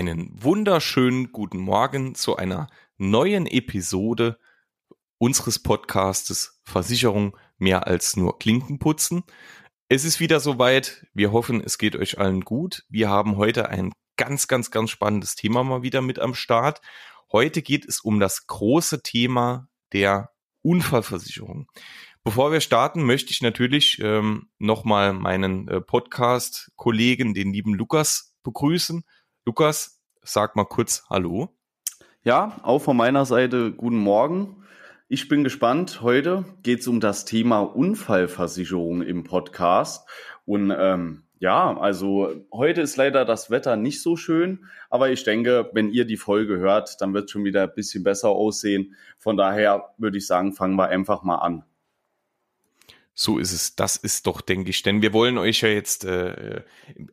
Einen wunderschönen guten Morgen zu einer neuen Episode unseres Podcastes Versicherung mehr als nur Klinken putzen. Es ist wieder soweit. Wir hoffen, es geht euch allen gut. Wir haben heute ein ganz, ganz, ganz spannendes Thema mal wieder mit am Start. Heute geht es um das große Thema der Unfallversicherung. Bevor wir starten, möchte ich natürlich ähm, nochmal meinen äh, Podcast-Kollegen, den lieben Lukas, begrüßen. Lukas, sag mal kurz Hallo. Ja, auch von meiner Seite guten Morgen. Ich bin gespannt. Heute geht es um das Thema Unfallversicherung im Podcast. Und ähm, ja, also heute ist leider das Wetter nicht so schön, aber ich denke, wenn ihr die Folge hört, dann wird es schon wieder ein bisschen besser aussehen. Von daher würde ich sagen, fangen wir einfach mal an. So ist es. Das ist doch, denke ich. Denn wir wollen euch ja jetzt, äh,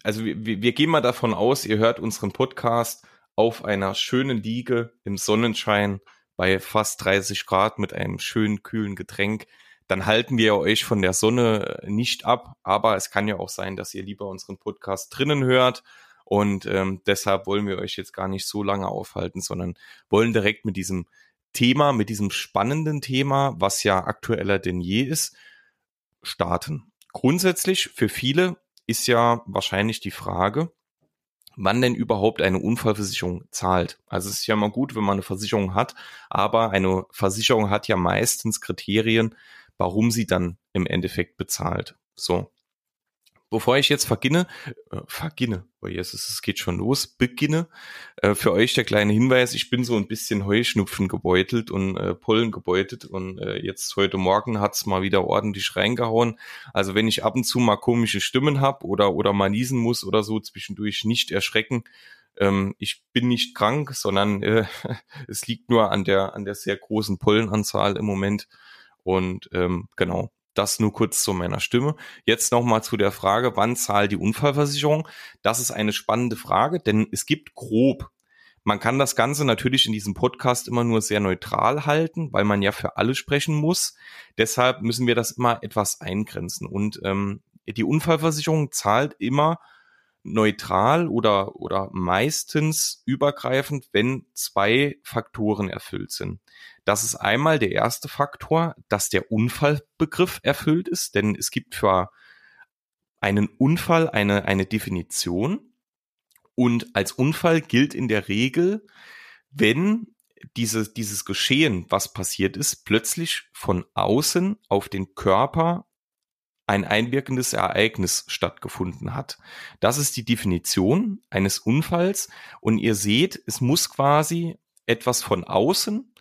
also wir, wir gehen mal davon aus, ihr hört unseren Podcast auf einer schönen Liege im Sonnenschein bei fast 30 Grad mit einem schönen kühlen Getränk. Dann halten wir euch von der Sonne nicht ab. Aber es kann ja auch sein, dass ihr lieber unseren Podcast drinnen hört. Und ähm, deshalb wollen wir euch jetzt gar nicht so lange aufhalten, sondern wollen direkt mit diesem Thema, mit diesem spannenden Thema, was ja aktueller denn je ist, starten. Grundsätzlich für viele ist ja wahrscheinlich die Frage, wann denn überhaupt eine Unfallversicherung zahlt. Also es ist ja mal gut, wenn man eine Versicherung hat, aber eine Versicherung hat ja meistens Kriterien, warum sie dann im Endeffekt bezahlt. So. Bevor ich jetzt verginne, äh, verginne, oh Jesus, es geht schon los, beginne, äh, für euch der kleine Hinweis, ich bin so ein bisschen Heuschnupfen gebeutelt und äh, Pollen gebeutelt und äh, jetzt heute Morgen hat's mal wieder ordentlich reingehauen. Also wenn ich ab und zu mal komische Stimmen hab oder, oder mal niesen muss oder so zwischendurch, nicht erschrecken. Ähm, ich bin nicht krank, sondern äh, es liegt nur an der, an der sehr großen Pollenanzahl im Moment. Und ähm, genau, das nur kurz zu meiner Stimme. Jetzt nochmal zu der Frage, wann zahlt die Unfallversicherung? Das ist eine spannende Frage, denn es gibt grob man kann das Ganze natürlich in diesem Podcast immer nur sehr neutral halten, weil man ja für alle sprechen muss. Deshalb müssen wir das immer etwas eingrenzen. Und ähm, die Unfallversicherung zahlt immer neutral oder, oder meistens übergreifend, wenn zwei Faktoren erfüllt sind. Das ist einmal der erste Faktor, dass der Unfallbegriff erfüllt ist, denn es gibt für einen Unfall eine, eine Definition. Und als Unfall gilt in der Regel, wenn diese, dieses Geschehen, was passiert ist, plötzlich von außen auf den Körper ein einwirkendes Ereignis stattgefunden hat. Das ist die Definition eines Unfalls. Und ihr seht, es muss quasi etwas von außen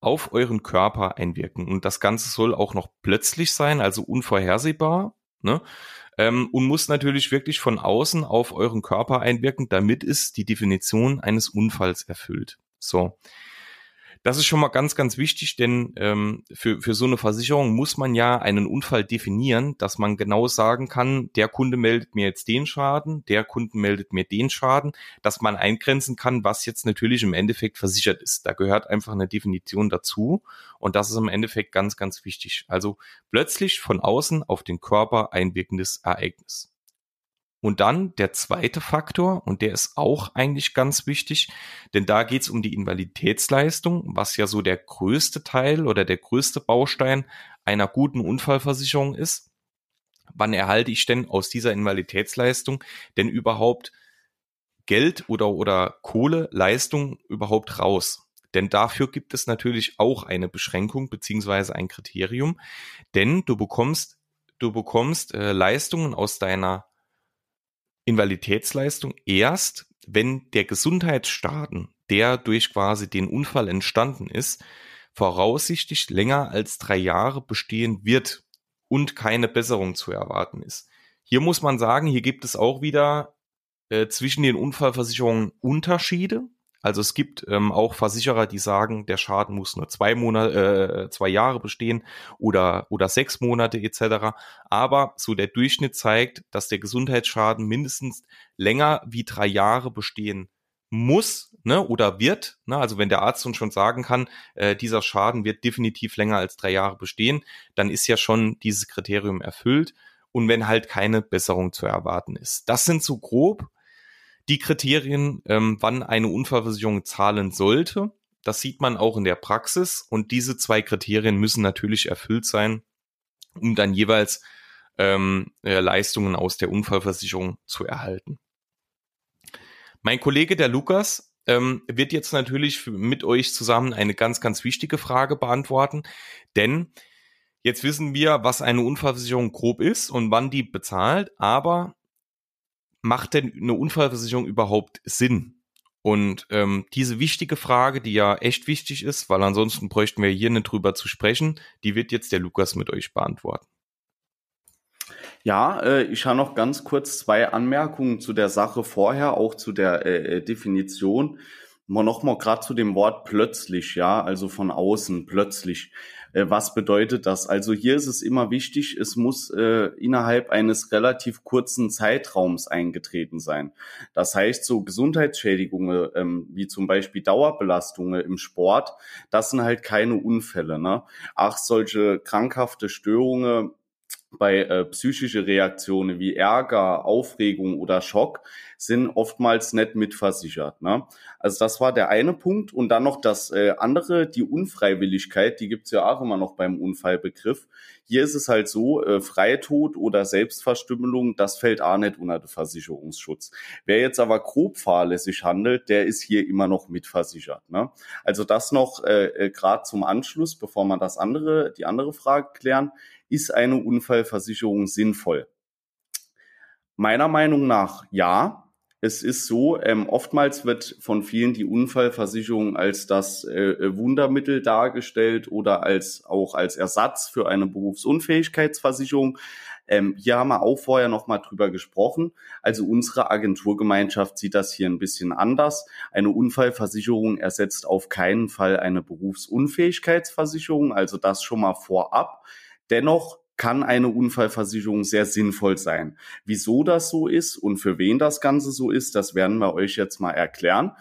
auf euren Körper einwirken. Und das Ganze soll auch noch plötzlich sein, also unvorhersehbar. Ne? Ähm, und muss natürlich wirklich von außen auf euren Körper einwirken, damit es die Definition eines Unfalls erfüllt. So. Das ist schon mal ganz, ganz wichtig, denn ähm, für, für so eine Versicherung muss man ja einen Unfall definieren, dass man genau sagen kann, der Kunde meldet mir jetzt den Schaden, der Kunde meldet mir den Schaden, dass man eingrenzen kann, was jetzt natürlich im Endeffekt versichert ist. Da gehört einfach eine Definition dazu und das ist im Endeffekt ganz, ganz wichtig. Also plötzlich von außen auf den Körper einwirkendes Ereignis. Und dann der zweite Faktor, und der ist auch eigentlich ganz wichtig, denn da geht es um die Invaliditätsleistung, was ja so der größte Teil oder der größte Baustein einer guten Unfallversicherung ist. Wann erhalte ich denn aus dieser Invaliditätsleistung denn überhaupt Geld oder, oder Kohle, Leistung überhaupt raus? Denn dafür gibt es natürlich auch eine Beschränkung beziehungsweise ein Kriterium, denn du bekommst, du bekommst äh, Leistungen aus deiner Invaliditätsleistung erst, wenn der Gesundheitsschaden, der durch quasi den Unfall entstanden ist, voraussichtlich länger als drei Jahre bestehen wird und keine Besserung zu erwarten ist. Hier muss man sagen, hier gibt es auch wieder äh, zwischen den Unfallversicherungen Unterschiede. Also es gibt ähm, auch Versicherer, die sagen, der Schaden muss nur zwei Monate, äh, zwei Jahre bestehen oder oder sechs Monate etc. Aber so der Durchschnitt zeigt, dass der Gesundheitsschaden mindestens länger wie drei Jahre bestehen muss ne, oder wird. Ne, also wenn der Arzt uns schon sagen kann, äh, dieser Schaden wird definitiv länger als drei Jahre bestehen, dann ist ja schon dieses Kriterium erfüllt. Und wenn halt keine Besserung zu erwarten ist. Das sind so grob die Kriterien, ähm, wann eine Unfallversicherung zahlen sollte. Das sieht man auch in der Praxis und diese zwei Kriterien müssen natürlich erfüllt sein, um dann jeweils ähm, äh, Leistungen aus der Unfallversicherung zu erhalten. Mein Kollege, der Lukas, ähm, wird jetzt natürlich mit euch zusammen eine ganz, ganz wichtige Frage beantworten, denn jetzt wissen wir, was eine Unfallversicherung grob ist und wann die bezahlt, aber macht denn eine Unfallversicherung überhaupt Sinn? Und ähm, diese wichtige Frage, die ja echt wichtig ist, weil ansonsten bräuchten wir hier nicht drüber zu sprechen, die wird jetzt der Lukas mit euch beantworten. Ja, äh, ich habe noch ganz kurz zwei Anmerkungen zu der Sache vorher, auch zu der äh, äh Definition. Mal noch mal gerade zu dem Wort plötzlich, ja, also von außen plötzlich. Äh, was bedeutet das? Also hier ist es immer wichtig, es muss äh, innerhalb eines relativ kurzen Zeitraums eingetreten sein. Das heißt, so Gesundheitsschädigungen, ähm, wie zum Beispiel Dauerbelastungen im Sport, das sind halt keine Unfälle. Ne? Ach, solche krankhafte Störungen bei äh, psychische Reaktionen wie Ärger, Aufregung oder Schock sind oftmals nicht mitversichert. Ne? Also das war der eine Punkt. Und dann noch das äh, andere, die Unfreiwilligkeit, die gibt's ja auch immer noch beim Unfallbegriff. Hier ist es halt so, äh, Freitod oder Selbstverstümmelung, das fällt auch nicht unter den Versicherungsschutz. Wer jetzt aber grob fahrlässig handelt, der ist hier immer noch mitversichert. Ne? Also das noch äh, äh, gerade zum Anschluss, bevor man das andere, die andere Frage klären ist eine Unfallversicherung sinnvoll? Meiner Meinung nach ja. Es ist so, ähm, oftmals wird von vielen die Unfallversicherung als das äh, Wundermittel dargestellt oder als auch als Ersatz für eine Berufsunfähigkeitsversicherung. Ähm, hier haben wir auch vorher noch mal drüber gesprochen. Also unsere Agenturgemeinschaft sieht das hier ein bisschen anders. Eine Unfallversicherung ersetzt auf keinen Fall eine Berufsunfähigkeitsversicherung. Also das schon mal vorab. Dennoch kann eine Unfallversicherung sehr sinnvoll sein. Wieso das so ist und für wen das Ganze so ist, das werden wir euch jetzt mal erklären,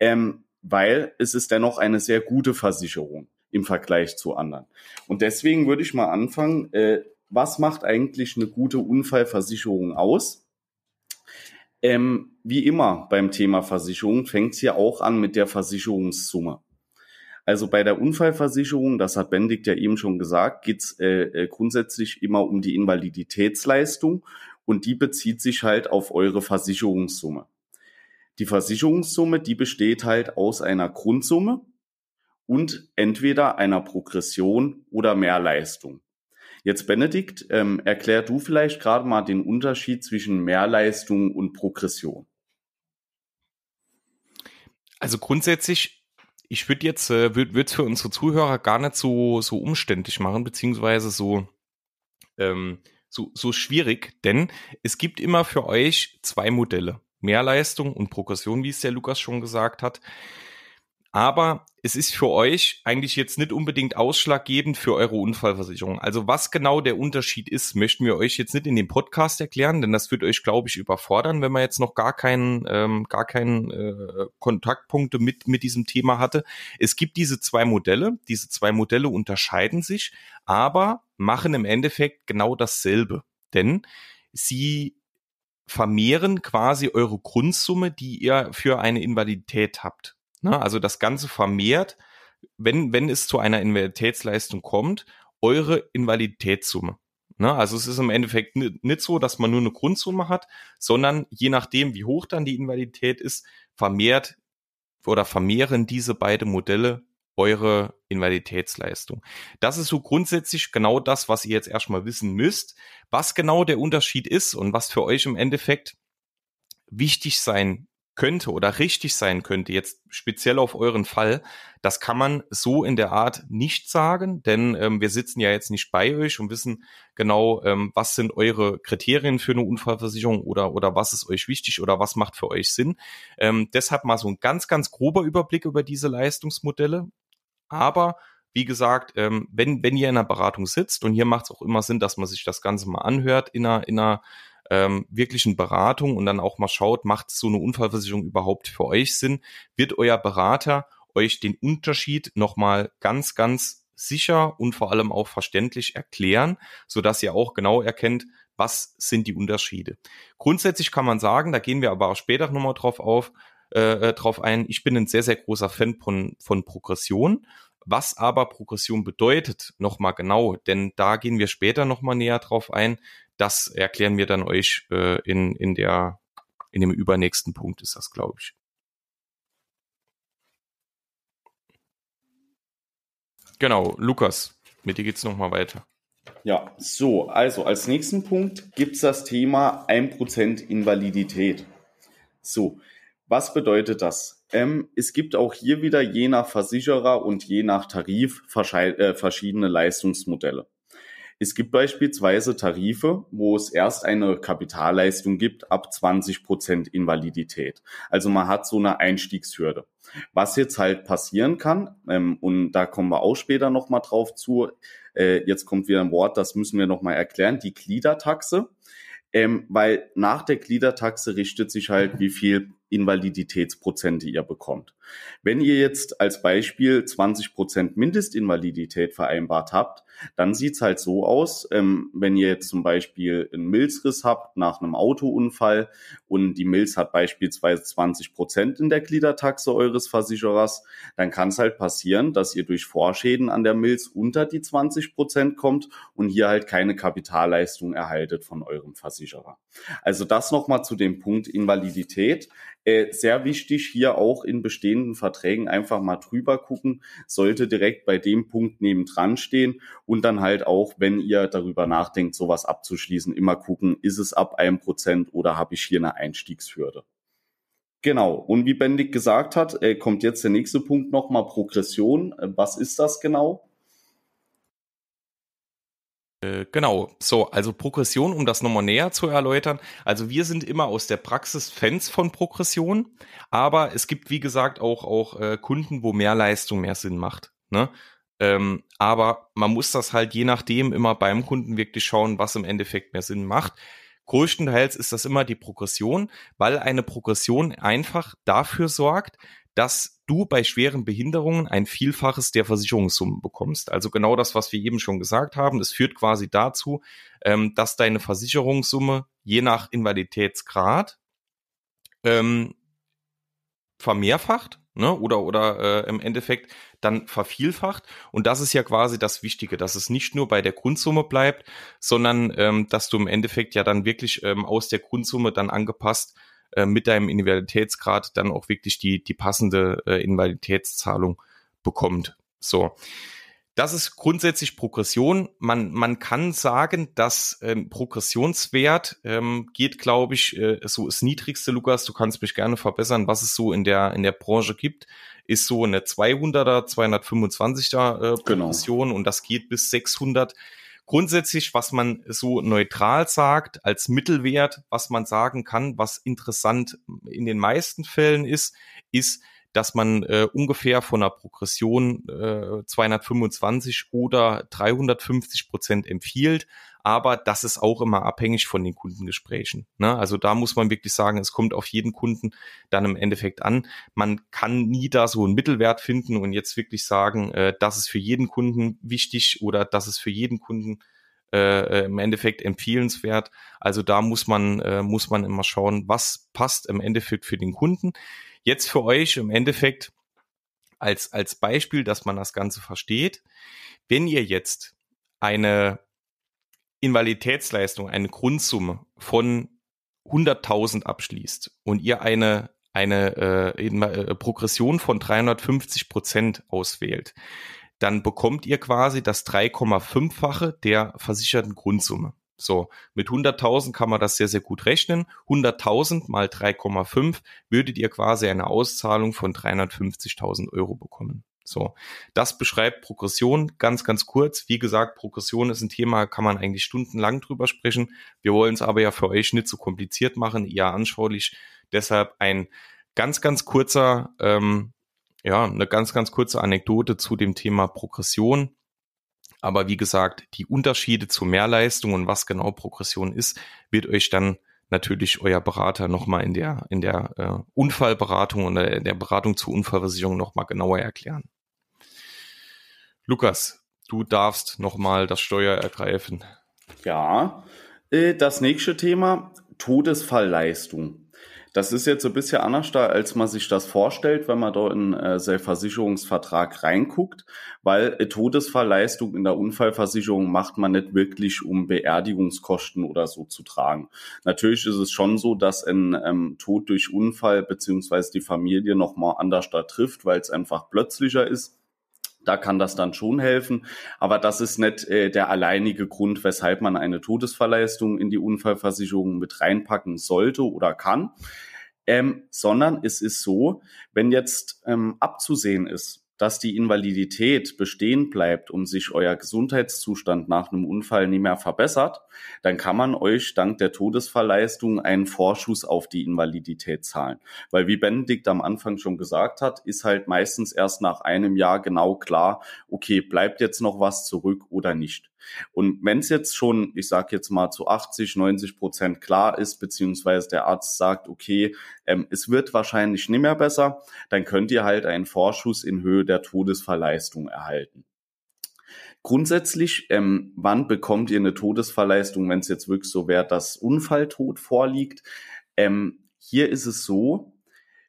ähm, weil es ist dennoch eine sehr gute Versicherung im Vergleich zu anderen. Und deswegen würde ich mal anfangen, äh, was macht eigentlich eine gute Unfallversicherung aus? Ähm, wie immer beim Thema Versicherung fängt es ja auch an mit der Versicherungssumme. Also bei der Unfallversicherung, das hat Benedikt ja eben schon gesagt, geht's äh, äh, grundsätzlich immer um die Invaliditätsleistung und die bezieht sich halt auf eure Versicherungssumme. Die Versicherungssumme, die besteht halt aus einer Grundsumme und entweder einer Progression oder Mehrleistung. Jetzt Benedikt, ähm, erklär du vielleicht gerade mal den Unterschied zwischen Mehrleistung und Progression. Also grundsätzlich ich würde jetzt, äh, würde es für unsere Zuhörer gar nicht so, so umständlich machen, beziehungsweise so, ähm, so, so schwierig, denn es gibt immer für euch zwei Modelle. Mehrleistung und Progression, wie es der Lukas schon gesagt hat. Aber es ist für euch eigentlich jetzt nicht unbedingt ausschlaggebend für eure Unfallversicherung. Also was genau der Unterschied ist, möchten wir euch jetzt nicht in dem Podcast erklären, denn das wird euch, glaube ich, überfordern, wenn man jetzt noch gar keinen, ähm, gar keinen äh, Kontaktpunkte mit mit diesem Thema hatte. Es gibt diese zwei Modelle. Diese zwei Modelle unterscheiden sich, aber machen im Endeffekt genau dasselbe, denn sie vermehren quasi eure Grundsumme, die ihr für eine Invalidität habt. Ne? Also das Ganze vermehrt, wenn, wenn es zu einer Invaliditätsleistung kommt, eure Invaliditätssumme. Ne? Also es ist im Endeffekt nicht so, dass man nur eine Grundsumme hat, sondern je nachdem, wie hoch dann die Invalidität ist, vermehrt oder vermehren diese beiden Modelle eure Invaliditätsleistung. Das ist so grundsätzlich genau das, was ihr jetzt erstmal wissen müsst. Was genau der Unterschied ist und was für euch im Endeffekt wichtig sein könnte oder richtig sein könnte, jetzt speziell auf euren Fall, das kann man so in der Art nicht sagen, denn ähm, wir sitzen ja jetzt nicht bei euch und wissen genau, ähm, was sind eure Kriterien für eine Unfallversicherung oder, oder was ist euch wichtig oder was macht für euch Sinn. Ähm, deshalb mal so ein ganz, ganz grober Überblick über diese Leistungsmodelle. Aber wie gesagt, ähm, wenn, wenn ihr in einer Beratung sitzt und hier macht es auch immer Sinn, dass man sich das Ganze mal anhört in einer, in einer ähm, wirklichen Beratung und dann auch mal schaut, macht so eine Unfallversicherung überhaupt für euch Sinn? Wird euer Berater euch den Unterschied nochmal ganz, ganz sicher und vor allem auch verständlich erklären, so dass ihr auch genau erkennt, was sind die Unterschiede? Grundsätzlich kann man sagen, da gehen wir aber auch später nochmal drauf auf, äh, äh, drauf ein, ich bin ein sehr, sehr großer Fan von, von Progression. Was aber Progression bedeutet, nochmal genau, denn da gehen wir später nochmal näher drauf ein. Das erklären wir dann euch äh, in, in, der, in dem übernächsten Punkt, ist das, glaube ich. Genau, Lukas, mit dir geht's nochmal weiter. Ja, so, also als nächsten Punkt gibt's das Thema 1% Invalidität. So, was bedeutet das? Ähm, es gibt auch hier wieder je nach Versicherer und je nach Tarif äh, verschiedene Leistungsmodelle. Es gibt beispielsweise Tarife, wo es erst eine Kapitalleistung gibt ab 20 Prozent Invalidität. Also man hat so eine Einstiegshürde. Was jetzt halt passieren kann, ähm, und da kommen wir auch später nochmal drauf zu, äh, jetzt kommt wieder ein Wort, das müssen wir nochmal erklären, die Gliedertaxe. Ähm, weil nach der Gliedertaxe richtet sich halt, wie viel Invaliditätsprozente ihr bekommt. Wenn ihr jetzt als Beispiel 20 Prozent Mindestinvalidität vereinbart habt, dann sieht's halt so aus, ähm, wenn ihr jetzt zum Beispiel einen Milzriss habt nach einem Autounfall und die Milz hat beispielsweise 20 Prozent in der Gliedertaxe eures Versicherers, dann kann es halt passieren, dass ihr durch Vorschäden an der Milz unter die 20 Prozent kommt und hier halt keine Kapitalleistung erhaltet von eurem Versicherer. Also das nochmal zu dem Punkt Invalidität. Äh, sehr wichtig hier auch in bestehenden Verträgen einfach mal drüber gucken, sollte direkt bei dem Punkt nebendran stehen und dann halt auch, wenn ihr darüber nachdenkt, sowas abzuschließen, immer gucken, ist es ab einem Prozent oder habe ich hier eine Einstiegshürde. Genau. Und wie Bendig gesagt hat, äh, kommt jetzt der nächste Punkt nochmal Progression. Äh, was ist das genau? Äh, genau, so, also Progression, um das nochmal näher zu erläutern. Also wir sind immer aus der Praxis Fans von Progression, aber es gibt, wie gesagt, auch, auch äh, Kunden, wo mehr Leistung mehr Sinn macht. Ne? Ähm, aber man muss das halt je nachdem immer beim Kunden wirklich schauen, was im Endeffekt mehr Sinn macht. Größtenteils ist das immer die Progression, weil eine Progression einfach dafür sorgt, dass du bei schweren Behinderungen ein Vielfaches der Versicherungssummen bekommst. Also genau das, was wir eben schon gesagt haben. Das führt quasi dazu, ähm, dass deine Versicherungssumme je nach Invaliditätsgrad ähm, vermehrfacht ne, oder, oder äh, im Endeffekt dann vervielfacht. Und das ist ja quasi das Wichtige, dass es nicht nur bei der Grundsumme bleibt, sondern ähm, dass du im Endeffekt ja dann wirklich ähm, aus der Grundsumme dann angepasst äh, mit deinem Invaliditätsgrad dann auch wirklich die, die passende äh, Invaliditätszahlung bekommt. So. Das ist grundsätzlich Progression. Man, man kann sagen, dass ähm, Progressionswert ähm, geht, glaube ich, äh, so das niedrigste, Lukas, du kannst mich gerne verbessern, was es so in der, in der Branche gibt, ist so eine 200er, 225er äh, genau. Progression genau. und das geht bis 600 grundsätzlich, was man so neutral sagt, als Mittelwert, was man sagen kann, was interessant in den meisten Fällen ist, ist, dass man äh, ungefähr von einer Progression äh, 225 oder 350 Prozent empfiehlt. Aber das ist auch immer abhängig von den Kundengesprächen. Ne? Also da muss man wirklich sagen, es kommt auf jeden Kunden dann im Endeffekt an. Man kann nie da so einen Mittelwert finden und jetzt wirklich sagen, äh, das ist für jeden Kunden wichtig oder das ist für jeden Kunden äh, im Endeffekt empfehlenswert. Also da muss man, äh, muss man immer schauen, was passt im Endeffekt für den Kunden. Jetzt für euch im Endeffekt als, als Beispiel, dass man das Ganze versteht. Wenn ihr jetzt eine Invaliditätsleistung, eine Grundsumme von 100.000 abschließt und ihr eine eine äh, äh Progression von 350 Prozent auswählt, dann bekommt ihr quasi das 3,5-fache der versicherten Grundsumme. So, mit 100.000 kann man das sehr, sehr gut rechnen. 100.000 mal 3,5 würdet ihr quasi eine Auszahlung von 350.000 Euro bekommen. So, das beschreibt Progression ganz, ganz kurz. Wie gesagt, Progression ist ein Thema, kann man eigentlich stundenlang drüber sprechen. Wir wollen es aber ja für euch nicht zu so kompliziert machen, eher anschaulich. Deshalb ein ganz, ganz kurzer ähm, ja, eine ganz, ganz kurze Anekdote zu dem Thema Progression. Aber wie gesagt, die Unterschiede zu Mehrleistung und was genau Progression ist, wird euch dann natürlich euer Berater nochmal in der, in der äh, Unfallberatung und der, der Beratung zur Unfallversicherung nochmal genauer erklären. Lukas, du darfst nochmal das Steuer ergreifen. Ja, Äh, das nächste Thema, Todesfallleistung. Das ist jetzt ein bisschen anders da, als man sich das vorstellt, wenn man da in äh, seinen Versicherungsvertrag reinguckt, weil äh, Todesfallleistung in der Unfallversicherung macht man nicht wirklich, um Beerdigungskosten oder so zu tragen. Natürlich ist es schon so, dass ein ähm, Tod durch Unfall beziehungsweise die Familie nochmal anders da trifft, weil es einfach plötzlicher ist da kann das dann schon helfen. Aber das ist nicht äh, der alleinige Grund, weshalb man eine Todesverleistung in die Unfallversicherung mit reinpacken sollte oder kann. Ähm, sondern es ist so, wenn jetzt ähm, abzusehen ist, dass die Invalidität bestehen bleibt und sich euer Gesundheitszustand nach einem Unfall nicht mehr verbessert, dann kann man euch dank der Todesfallleistung einen Vorschuss auf die Invalidität zahlen. Weil wie Benedikt am Anfang schon gesagt hat, ist halt meistens erst nach einem Jahr genau klar, okay, bleibt jetzt noch was zurück oder nicht. Und wenn es jetzt schon, ich sage jetzt mal zu 80, 90 Prozent klar ist, beziehungsweise der Arzt sagt, okay, ähm, es wird wahrscheinlich nicht mehr besser, dann könnt ihr halt einen Vorschuss in Höhe der Todesverleistung erhalten. Grundsätzlich, ähm, wann bekommt ihr eine Todesverleistung, wenn es jetzt wirklich so wäre, dass Unfalltod vorliegt? Ähm, hier ist es so,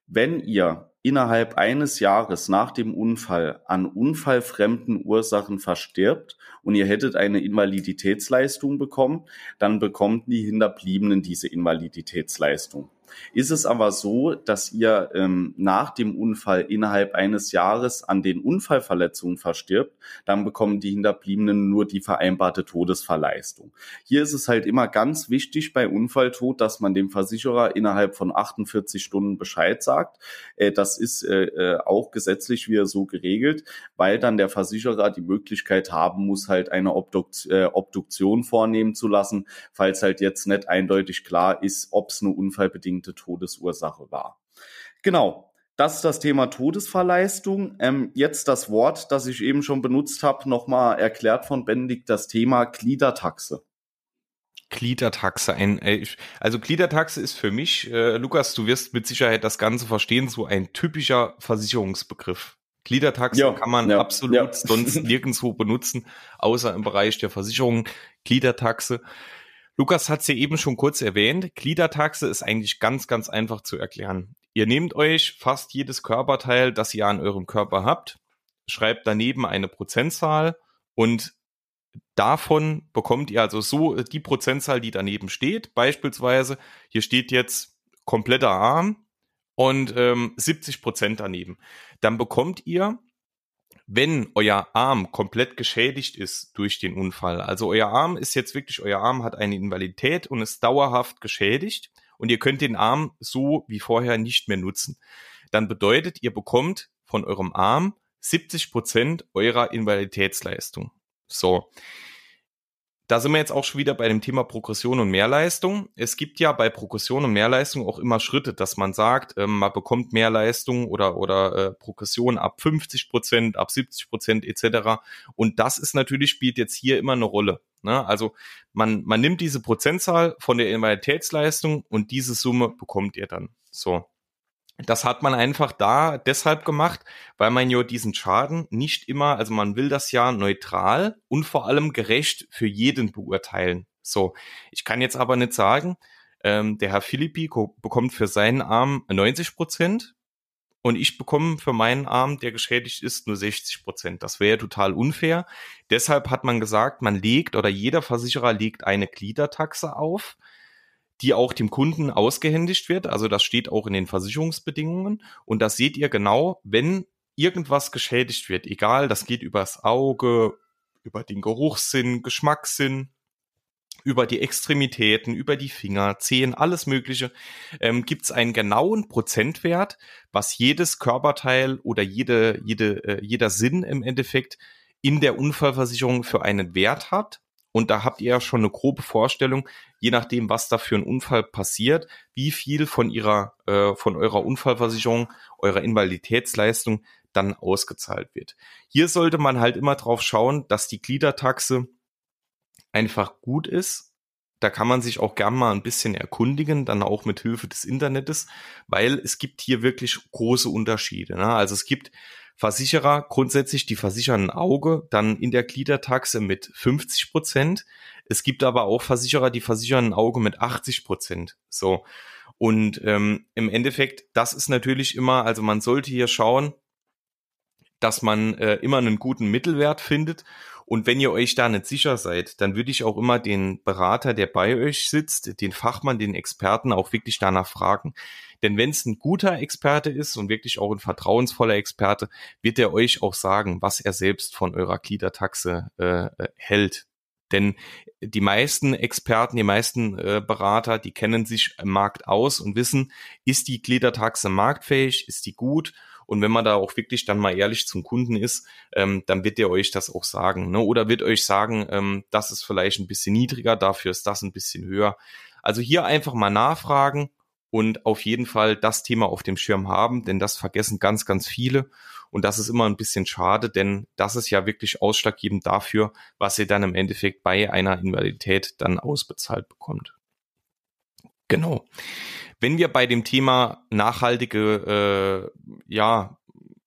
wenn ihr innerhalb eines Jahres nach dem Unfall an unfallfremden Ursachen verstirbt und ihr hättet eine Invaliditätsleistung bekommen, dann bekommen die Hinterbliebenen diese Invaliditätsleistung. Ist es aber so, dass ihr ähm, nach dem Unfall innerhalb eines Jahres an den Unfallverletzungen verstirbt, dann bekommen die Hinterbliebenen nur die vereinbarte Todesverleistung. Hier ist es halt immer ganz wichtig bei Unfalltod, dass man dem Versicherer innerhalb von 48 Stunden Bescheid sagt. Äh, das ist äh, äh, auch gesetzlich wieder so geregelt, weil dann der Versicherer die Möglichkeit haben muss, halt eine Obdukt äh, Obduktion vornehmen zu lassen, falls halt jetzt nicht eindeutig klar ist, ob es eine unfallbedingte bedingte Todesursache war. Genau, das ist das Thema Todesverleistung. Ähm, jetzt das Wort, das ich eben schon benutzt habe, nochmal erklärt von Benedikt, das Thema Gliedertaxe. Gliedertaxe, ein, äh, also Gliedertaxe ist für mich, äh, Lukas, du wirst mit Sicherheit das Ganze verstehen, so ein typischer Versicherungsbegriff. Gliedertaxe ja, kann man ja, absolut ja. sonst nirgendwo benutzen, außer im Bereich der Versicherung. Gliedertaxe Lukas hat es ja eben schon kurz erwähnt. Gliedertaxe ist eigentlich ganz, ganz einfach zu erklären. Ihr nehmt euch fast jedes Körperteil, das ihr an eurem Körper habt, schreibt daneben eine Prozentzahl und davon bekommt ihr also so die Prozentzahl, die daneben steht. Beispielsweise, hier steht jetzt kompletter Arm und ähm, 70 Prozent daneben. Dann bekommt ihr wenn euer Arm komplett geschädigt ist durch den Unfall, also euer Arm ist jetzt wirklich, euer Arm hat eine Invalidität und ist dauerhaft geschädigt und ihr könnt den Arm so wie vorher nicht mehr nutzen, dann bedeutet, ihr bekommt von eurem Arm 70 Prozent eurer Invaliditätsleistung. So. Da sind wir jetzt auch schon wieder bei dem Thema Progression und Mehrleistung. Es gibt ja bei Progression und Mehrleistung auch immer Schritte, dass man sagt, ähm, man bekommt Mehrleistung oder, oder äh, Progression ab 50 Prozent, ab 70 Prozent etc. Und das ist natürlich, spielt jetzt hier immer eine Rolle. Ne? Also man, man nimmt diese Prozentzahl von der Invaliditätsleistung und diese Summe bekommt ihr dann. So. Das hat man einfach da deshalb gemacht, weil man ja diesen Schaden nicht immer, also man will das ja neutral und vor allem gerecht für jeden beurteilen. So, ich kann jetzt aber nicht sagen, ähm, der Herr Philippi bekommt für seinen Arm 90 Prozent und ich bekomme für meinen Arm, der geschädigt ist, nur 60 Prozent. Das wäre total unfair. Deshalb hat man gesagt, man legt oder jeder Versicherer legt eine Gliedertaxe auf die auch dem Kunden ausgehändigt wird. Also das steht auch in den Versicherungsbedingungen. Und das seht ihr genau, wenn irgendwas geschädigt wird. Egal, das geht übers Auge, über den Geruchssinn, Geschmackssinn, über die Extremitäten, über die Finger, Zehen, alles Mögliche, ähm, gibt es einen genauen Prozentwert, was jedes Körperteil oder jede, jede, äh, jeder Sinn im Endeffekt in der Unfallversicherung für einen Wert hat. Und da habt ihr ja schon eine grobe Vorstellung, je nachdem, was da für ein Unfall passiert, wie viel von ihrer, äh, von eurer Unfallversicherung, eurer Invaliditätsleistung dann ausgezahlt wird. Hier sollte man halt immer drauf schauen, dass die Gliedertaxe einfach gut ist. Da kann man sich auch gern mal ein bisschen erkundigen, dann auch mit Hilfe des Internets, weil es gibt hier wirklich große Unterschiede. Ne? Also es gibt Versicherer grundsätzlich, die versichern ein Auge, dann in der Gliedertaxe mit 50 Prozent. Es gibt aber auch Versicherer, die versichern ein Auge mit 80 Prozent. So. Und ähm, im Endeffekt, das ist natürlich immer, also man sollte hier schauen, dass man äh, immer einen guten Mittelwert findet. Und wenn ihr euch da nicht sicher seid, dann würde ich auch immer den Berater, der bei euch sitzt, den Fachmann, den Experten auch wirklich danach fragen. Denn wenn es ein guter Experte ist und wirklich auch ein vertrauensvoller Experte, wird er euch auch sagen, was er selbst von eurer Gliedertaxe äh, äh hält. Denn die meisten Experten, die meisten äh, Berater, die kennen sich im Markt aus und wissen, ist die Gliedertaxe marktfähig, ist die gut und wenn man da auch wirklich dann mal ehrlich zum Kunden ist, ähm, dann wird der euch das auch sagen. Ne? Oder wird euch sagen, ähm, das ist vielleicht ein bisschen niedriger, dafür ist das ein bisschen höher. Also hier einfach mal nachfragen und auf jeden Fall das Thema auf dem Schirm haben, denn das vergessen ganz, ganz viele. Und das ist immer ein bisschen schade, denn das ist ja wirklich ausschlaggebend dafür, was ihr dann im Endeffekt bei einer Invalidität dann ausbezahlt bekommt. Genau. Wenn wir bei dem Thema nachhaltige, äh, ja,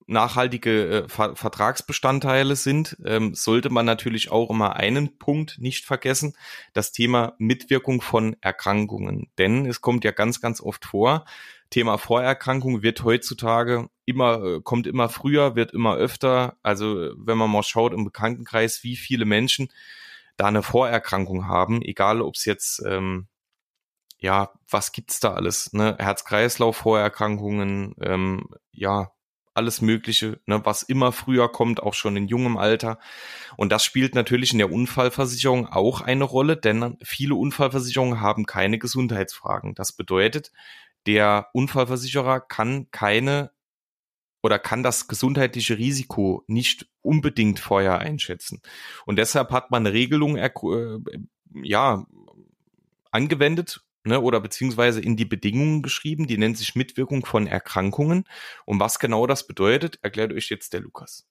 nachhaltige äh, Ver Vertragsbestandteile sind, ähm, sollte man natürlich auch immer einen Punkt nicht vergessen, das Thema Mitwirkung von Erkrankungen. Denn es kommt ja ganz, ganz oft vor, Thema Vorerkrankung wird heutzutage immer, äh, kommt immer früher, wird immer öfter. Also wenn man mal schaut im Bekanntenkreis, wie viele Menschen da eine Vorerkrankung haben, egal ob es jetzt ähm, ja, was gibt's da alles? Ne? Herz-Kreislauf-Vorerkrankungen, ähm, ja, alles Mögliche, ne, was immer früher kommt, auch schon in jungem Alter. Und das spielt natürlich in der Unfallversicherung auch eine Rolle, denn viele Unfallversicherungen haben keine Gesundheitsfragen. Das bedeutet, der Unfallversicherer kann keine oder kann das gesundheitliche Risiko nicht unbedingt vorher einschätzen. Und deshalb hat man eine Regelung äh, ja, angewendet, ne, oder beziehungsweise in die Bedingungen geschrieben, die nennt sich Mitwirkung von Erkrankungen. Und was genau das bedeutet, erklärt euch jetzt der Lukas.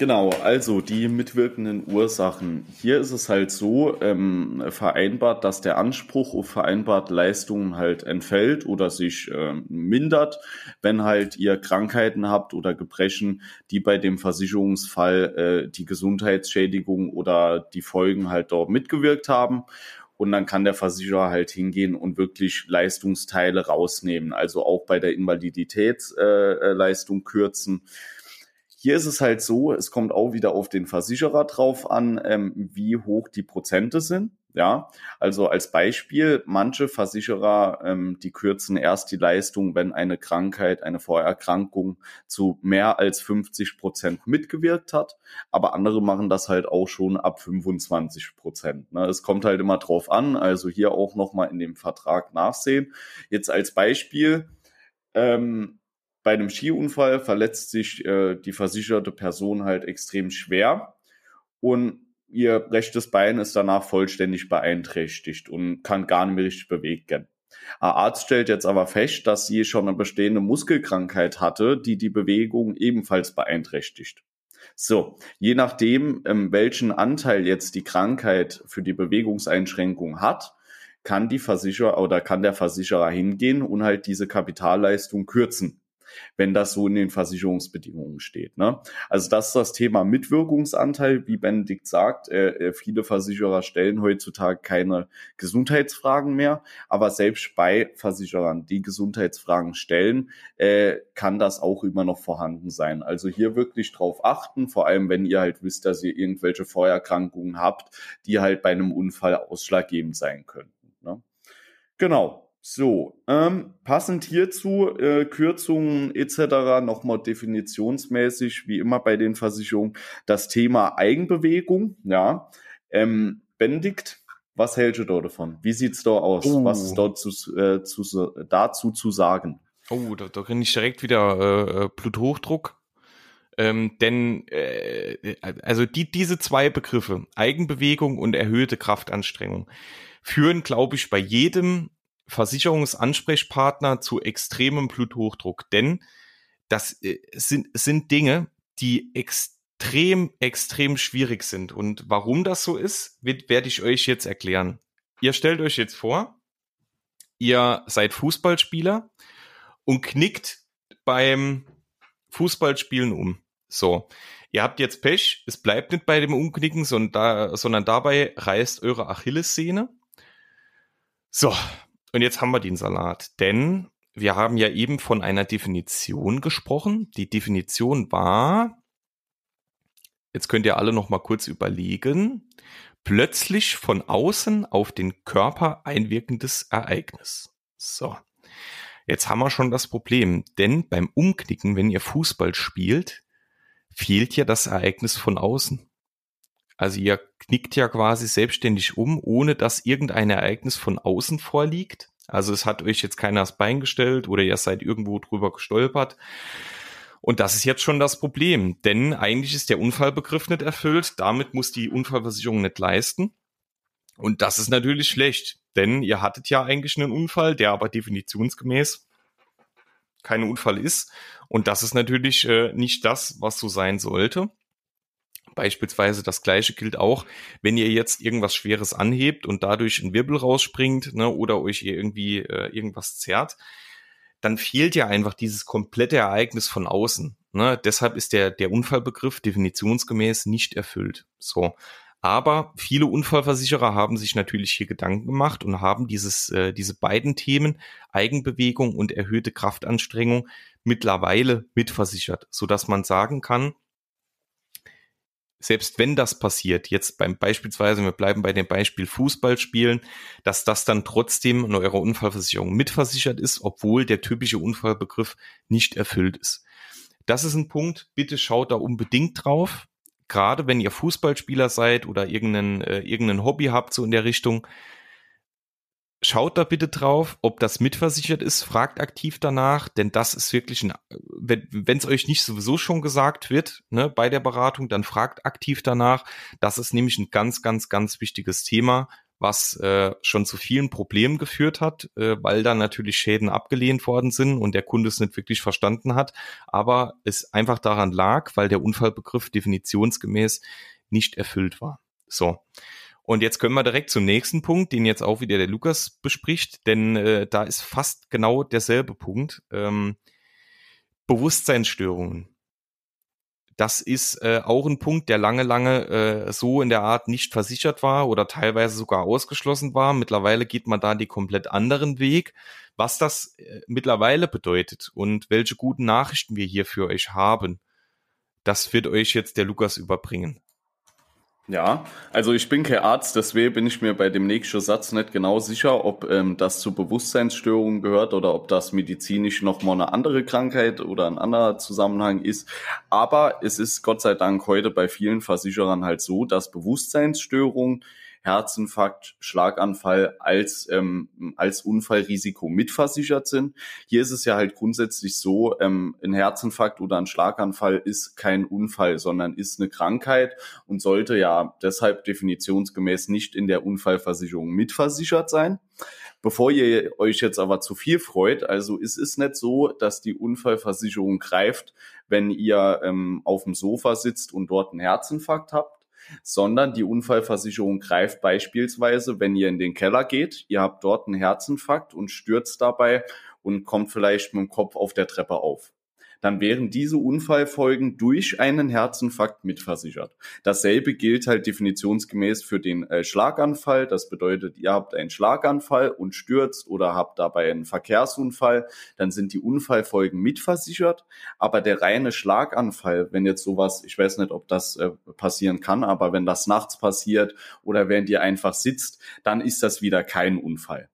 Genau, also die mitwirkenden Ursachen. Hier ist es halt so ähm, vereinbart, dass der Anspruch auf vereinbarte Leistungen halt entfällt oder sich äh, mindert, wenn halt ihr Krankheiten habt oder Gebrechen, die bei dem Versicherungsfall äh, die Gesundheitsschädigung oder die Folgen halt dort mitgewirkt haben. Und dann kann der Versicherer halt hingehen und wirklich Leistungsteile rausnehmen, also auch bei der Invaliditätsleistung äh, kürzen. Hier ist es halt so, es kommt auch wieder auf den Versicherer drauf an, ähm, wie hoch die Prozente sind. Ja, also als Beispiel, manche Versicherer, ähm, die kürzen erst die Leistung, wenn eine Krankheit, eine Vorerkrankung zu mehr als 50 Prozent mitgewirkt hat. Aber andere machen das halt auch schon ab 25 Prozent. Ne? Es kommt halt immer drauf an. Also hier auch nochmal in dem Vertrag nachsehen. Jetzt als Beispiel, ähm, bei einem Skiunfall verletzt sich äh, die versicherte Person halt extrem schwer. Und ihr rechtes Bein ist danach vollständig beeinträchtigt und kann gar nicht mehr richtig bewegen. Ein Arzt stellt jetzt aber fest, dass sie schon eine bestehende Muskelkrankheit hatte, die die Bewegung ebenfalls beeinträchtigt. So, je nachdem, ähm, welchen Anteil jetzt die Krankheit für die Bewegungseinschränkung hat, kann die Versicherer oder kann der Versicherer hingehen und halt diese Kapitalleistung kürzen wenn das so in den Versicherungsbedingungen steht. Ne? Also das ist das Thema Mitwirkungsanteil, wie Benedikt sagt. Äh, äh, viele Versicherer stellen heutzutage keine Gesundheitsfragen mehr, aber selbst bei Versicherern, die Gesundheitsfragen stellen, äh, kann das auch immer noch vorhanden sein. Also hier wirklich drauf achten, vor allem wenn ihr halt wisst, dass ihr irgendwelche Vorerkrankungen habt, die halt bei einem Unfall ausschlaggebend sein könnten. Ne? Genau. So, ähm, passend hierzu äh, Kürzungen etc. nochmal definitionsmäßig, wie immer bei den Versicherungen, das Thema Eigenbewegung. Ja, ähm, Benedikt, was hältst du dort davon? Wie sieht's da aus? Oh. Was ist dort zu, äh, zu, dazu zu sagen? Oh, da, da kriege ich direkt wieder äh, Bluthochdruck. Ähm, denn äh, also die, diese zwei Begriffe, Eigenbewegung und erhöhte Kraftanstrengung, führen, glaube ich, bei jedem Versicherungsansprechpartner zu extremem Bluthochdruck, denn das äh, sind, sind Dinge, die extrem, extrem schwierig sind. Und warum das so ist, wird, werde ich euch jetzt erklären. Ihr stellt euch jetzt vor, ihr seid Fußballspieler und knickt beim Fußballspielen um. So. ihr habt jetzt Pech, es bleibt nicht bei dem Umknicken, sondern, da, sondern dabei reißt eure Achillessehne. So, und jetzt haben wir den Salat, denn wir haben ja eben von einer Definition gesprochen. Die Definition war, jetzt könnt ihr alle noch mal kurz überlegen, plötzlich von außen auf den Körper einwirkendes Ereignis. So. Jetzt haben wir schon das Problem, denn beim Umknicken, wenn ihr Fußball spielt, fehlt ja das Ereignis von außen. Also ihr knickt ja quasi selbstständig um, ohne dass irgendein Ereignis von außen vorliegt. Also es hat euch jetzt keiner das Bein gestellt oder ihr seid irgendwo drüber gestolpert. Und das ist jetzt schon das Problem, denn eigentlich ist der Unfallbegriff nicht erfüllt. Damit muss die Unfallversicherung nicht leisten. Und das ist natürlich schlecht, denn ihr hattet ja eigentlich einen Unfall, der aber definitionsgemäß kein Unfall ist. Und das ist natürlich äh, nicht das, was so sein sollte. Beispielsweise das gleiche gilt auch, wenn ihr jetzt irgendwas Schweres anhebt und dadurch ein Wirbel rausspringt ne, oder euch irgendwie äh, irgendwas zerrt, dann fehlt ja einfach dieses komplette Ereignis von außen. Ne? Deshalb ist der, der Unfallbegriff definitionsgemäß nicht erfüllt. So. Aber viele Unfallversicherer haben sich natürlich hier Gedanken gemacht und haben dieses, äh, diese beiden Themen, Eigenbewegung und erhöhte Kraftanstrengung, mittlerweile mitversichert, so dass man sagen kann, selbst wenn das passiert, jetzt beim beispielsweise, wir bleiben bei dem Beispiel Fußballspielen, dass das dann trotzdem in eurer Unfallversicherung mitversichert ist, obwohl der typische Unfallbegriff nicht erfüllt ist. Das ist ein Punkt, bitte schaut da unbedingt drauf. Gerade wenn ihr Fußballspieler seid oder irgendein, äh, irgendein Hobby habt, so in der Richtung, schaut da bitte drauf, ob das mitversichert ist, fragt aktiv danach, denn das ist wirklich ein, wenn es euch nicht sowieso schon gesagt wird, ne, bei der Beratung, dann fragt aktiv danach. Das ist nämlich ein ganz, ganz, ganz wichtiges Thema, was äh, schon zu vielen Problemen geführt hat, äh, weil da natürlich Schäden abgelehnt worden sind und der Kunde es nicht wirklich verstanden hat, aber es einfach daran lag, weil der Unfallbegriff definitionsgemäß nicht erfüllt war. So. Und jetzt können wir direkt zum nächsten Punkt, den jetzt auch wieder der Lukas bespricht, denn äh, da ist fast genau derselbe Punkt. Ähm, Bewusstseinsstörungen. Das ist äh, auch ein Punkt, der lange, lange äh, so in der Art nicht versichert war oder teilweise sogar ausgeschlossen war. Mittlerweile geht man da die komplett anderen Weg. Was das äh, mittlerweile bedeutet und welche guten Nachrichten wir hier für euch haben, das wird euch jetzt der Lukas überbringen. Ja, also ich bin kein Arzt, deswegen bin ich mir bei dem nächsten Satz nicht genau sicher, ob ähm, das zu Bewusstseinsstörungen gehört oder ob das medizinisch nochmal eine andere Krankheit oder ein anderer Zusammenhang ist. Aber es ist Gott sei Dank heute bei vielen Versicherern halt so, dass Bewusstseinsstörungen Herzinfarkt, Schlaganfall als, ähm, als Unfallrisiko mitversichert sind. Hier ist es ja halt grundsätzlich so, ähm, ein Herzinfarkt oder ein Schlaganfall ist kein Unfall, sondern ist eine Krankheit und sollte ja deshalb definitionsgemäß nicht in der Unfallversicherung mitversichert sein. Bevor ihr euch jetzt aber zu viel freut, also es ist nicht so, dass die Unfallversicherung greift, wenn ihr ähm, auf dem Sofa sitzt und dort einen Herzinfarkt habt, sondern die Unfallversicherung greift beispielsweise, wenn ihr in den Keller geht, ihr habt dort einen Herzinfarkt und stürzt dabei und kommt vielleicht mit dem Kopf auf der Treppe auf dann wären diese Unfallfolgen durch einen Herzinfarkt mitversichert. Dasselbe gilt halt definitionsgemäß für den äh, Schlaganfall. Das bedeutet, ihr habt einen Schlaganfall und stürzt oder habt dabei einen Verkehrsunfall, dann sind die Unfallfolgen mitversichert. Aber der reine Schlaganfall, wenn jetzt sowas, ich weiß nicht, ob das äh, passieren kann, aber wenn das nachts passiert oder während ihr einfach sitzt, dann ist das wieder kein Unfall.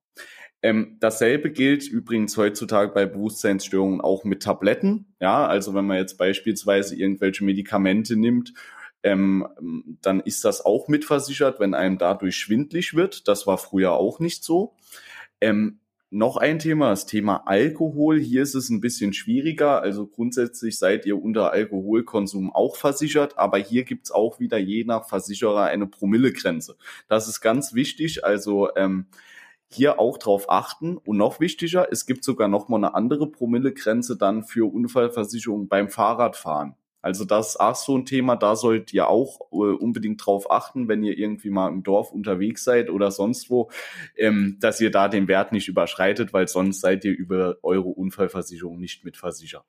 Ähm, dasselbe gilt übrigens heutzutage bei Bewusstseinsstörungen auch mit Tabletten. Ja, also wenn man jetzt beispielsweise irgendwelche Medikamente nimmt, ähm, dann ist das auch mitversichert, wenn einem dadurch schwindlig wird. Das war früher auch nicht so. Ähm, noch ein Thema, das Thema Alkohol. Hier ist es ein bisschen schwieriger. Also grundsätzlich seid ihr unter Alkoholkonsum auch versichert, aber hier gibt's auch wieder je nach Versicherer eine Promillegrenze. Das ist ganz wichtig. Also ähm, hier auch drauf achten. Und noch wichtiger, es gibt sogar noch mal eine andere Promillegrenze dann für Unfallversicherung beim Fahrradfahren. Also das ist auch so ein Thema, da sollt ihr auch äh, unbedingt drauf achten, wenn ihr irgendwie mal im Dorf unterwegs seid oder sonst wo, ähm, dass ihr da den Wert nicht überschreitet, weil sonst seid ihr über eure Unfallversicherung nicht mitversichert.